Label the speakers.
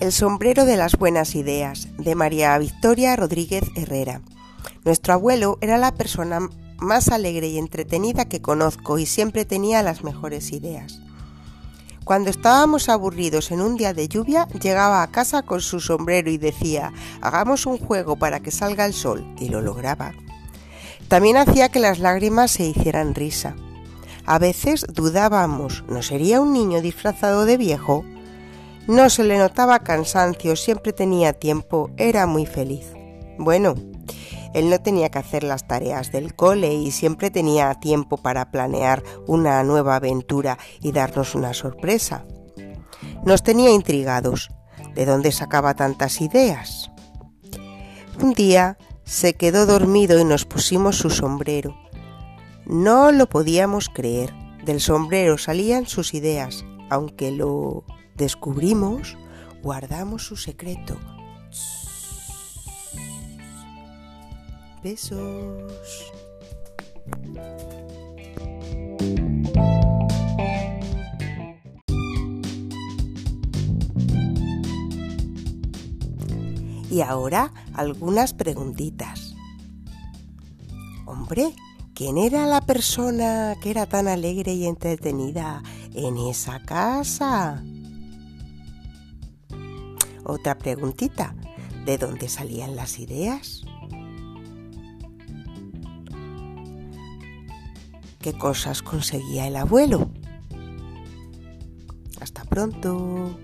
Speaker 1: El sombrero de las buenas ideas, de María Victoria Rodríguez Herrera. Nuestro abuelo era la persona más alegre y entretenida que conozco y siempre tenía las mejores ideas. Cuando estábamos aburridos en un día de lluvia, llegaba a casa con su sombrero y decía, hagamos un juego para que salga el sol, y lo lograba. También hacía que las lágrimas se hicieran risa. A veces dudábamos, ¿no sería un niño disfrazado de viejo? No se le notaba cansancio, siempre tenía tiempo, era muy feliz. Bueno, él no tenía que hacer las tareas del cole y siempre tenía tiempo para planear una nueva aventura y darnos una sorpresa. Nos tenía intrigados. ¿De dónde sacaba tantas ideas? Un día se quedó dormido y nos pusimos su sombrero. No lo podíamos creer. Del sombrero salían sus ideas, aunque lo descubrimos, guardamos su secreto. Besos. Y ahora algunas preguntitas. Hombre, ¿quién era la persona que era tan alegre y entretenida en esa casa? Otra preguntita, ¿de dónde salían las ideas? ¿Qué cosas conseguía el abuelo? Hasta pronto.